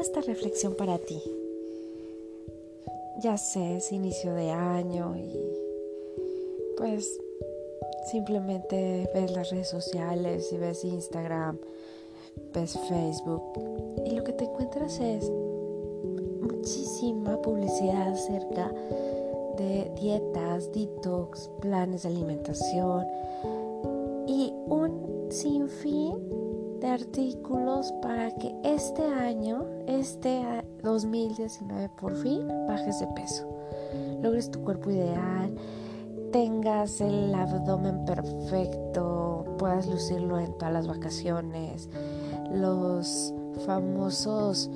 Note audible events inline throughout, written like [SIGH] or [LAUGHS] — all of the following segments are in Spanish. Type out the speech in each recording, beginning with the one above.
esta reflexión para ti. Ya sé, es inicio de año y pues simplemente ves las redes sociales y ves Instagram, ves Facebook y lo que te encuentras es muchísima publicidad acerca de dietas, detox, planes de alimentación y un sinfín de artículos para que este año, este 2019 por fin, bajes de peso, logres tu cuerpo ideal, tengas el abdomen perfecto, puedas lucirlo en todas las vacaciones, los famosos,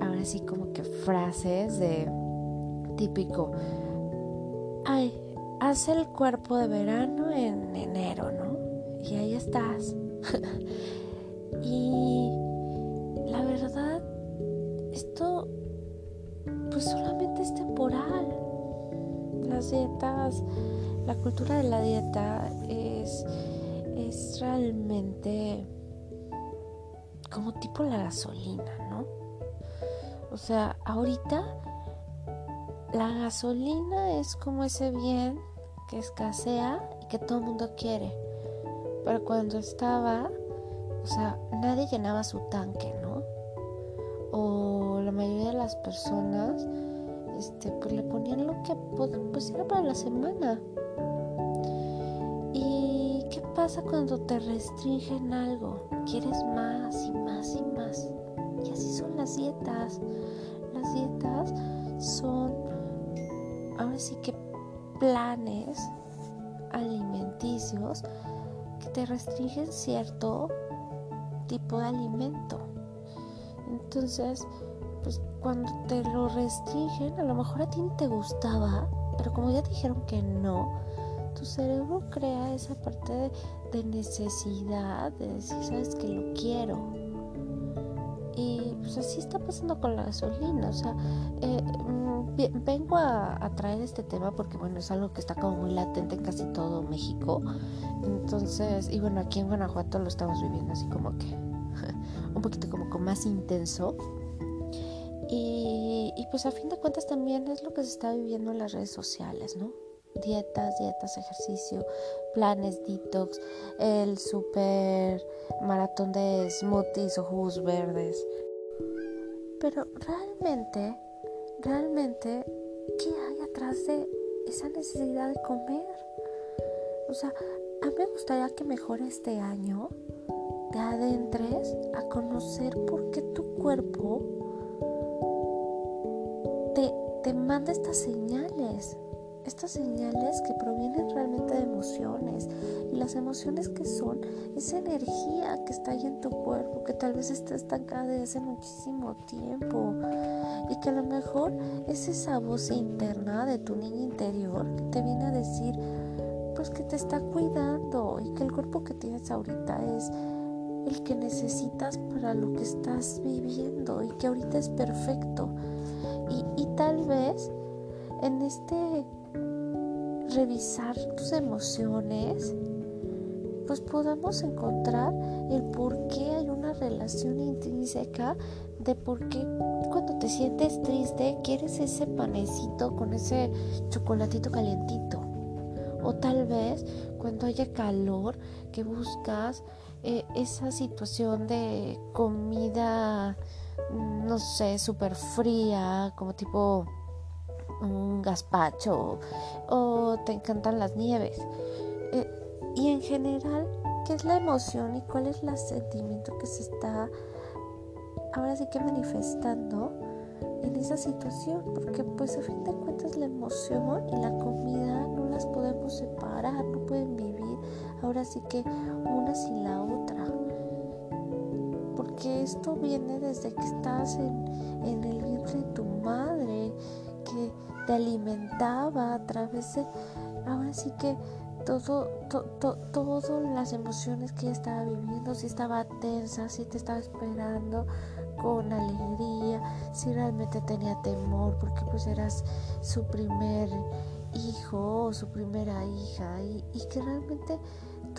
ahora sí como que frases de típico, ay, haz el cuerpo de verano en enero, ¿no? Y ahí estás. [LAUGHS] Y la verdad, esto pues solamente es temporal. Las dietas, la cultura de la dieta es, es realmente como tipo la gasolina, ¿no? O sea, ahorita la gasolina es como ese bien que escasea y que todo el mundo quiere. Pero cuando estaba o sea, nadie llenaba su tanque, ¿no? O la mayoría de las personas, este, pues le ponían lo que pues era para la semana. ¿Y qué pasa cuando te restringen algo? Quieres más y más y más. Y así son las dietas. Las dietas son, ahora sí que planes alimenticios que te restringen cierto tipo de alimento. Entonces, pues cuando te lo restringen, a lo mejor a ti te gustaba, pero como ya te dijeron que no, tu cerebro crea esa parte de, necesidad, de decir, sabes que lo quiero. Y pues así está pasando con la gasolina. O sea, eh, mm, vengo a, a, traer este tema porque, bueno, es algo que está como muy latente en casi todo México. Entonces, y bueno, aquí en Guanajuato lo estamos viviendo así como que un poquito como con más intenso. Y, pues a fin de cuentas también es lo que se está viviendo en las redes sociales, ¿no? Dietas, dietas, ejercicio, planes, detox, el super maratón de smoothies o jugos verdes. Pero realmente, realmente, ¿qué hay atrás de esa necesidad de comer? O sea, a mí me gustaría que mejore este año te adentres a conocer por qué tu cuerpo te, te manda estas señales. Estas señales que provienen realmente de emociones. Y las emociones que son esa energía que está ahí en tu cuerpo, que tal vez está estancada desde hace muchísimo tiempo. Y que a lo mejor es esa voz interna de tu niña interior que te viene a decir, pues que te está cuidando y que el cuerpo que tienes ahorita es el que necesitas para lo que estás viviendo y que ahorita es perfecto. Y, tal vez en este revisar tus emociones, pues podamos encontrar el por qué hay una relación intrínseca de por qué cuando te sientes triste quieres ese panecito con ese chocolatito calientito. O tal vez cuando haya calor que buscas eh, esa situación de comida, no sé, súper fría, como tipo un gazpacho, o te encantan las nieves. Eh, y en general, ¿qué es la emoción y cuál es el sentimiento que se está ahora sí que manifestando en esa situación? Porque pues a fin de cuentas la emoción y la comida no las podemos separar, no pueden vivir ahora sí que una sin la otra. Porque esto viene desde que estás en, el vientre de tu madre, que te alimentaba a través de, ahora sí que todo, todas las emociones que ella estaba viviendo, si estaba tensa, si te estaba esperando con alegría, si realmente tenía temor, porque pues eras su primer hijo o su primera hija y, y que realmente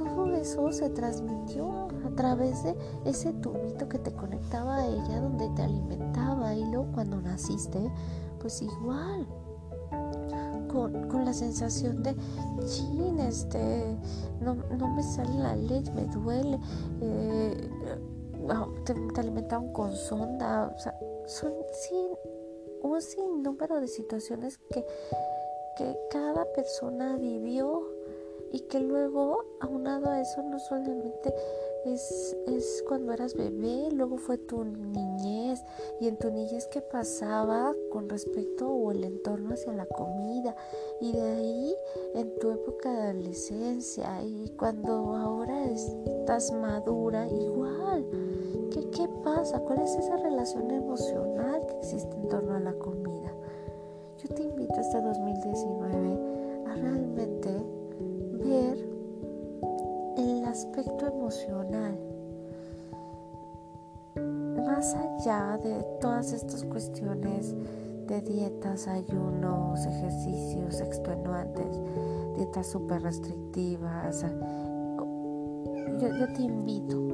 todo eso se transmitió a través de ese tubito que te conectaba a ella donde te alimentaba y luego cuando naciste pues igual con, la sensación de chin este no, me sale la leche me duele eh, te, te, alimentaban con sonda o sea son sin, un sinnúmero de situaciones que, que cada persona vivió que luego, aunado a eso, no solamente es, es cuando eras bebé, luego fue tu niñez y en tu niñez qué pasaba con respecto o el entorno hacia la comida y de ahí en tu época de adolescencia y cuando ahora estás madura igual. ¿Qué, ¿Qué pasa? ¿Cuál es esa relación emocional que existe en torno a la comida? Yo te invito este 2019 a realmente el aspecto emocional. Más allá de todas estas cuestiones de dietas, ayunos, ejercicios extenuantes, dietas súper restrictivas, yo, te invito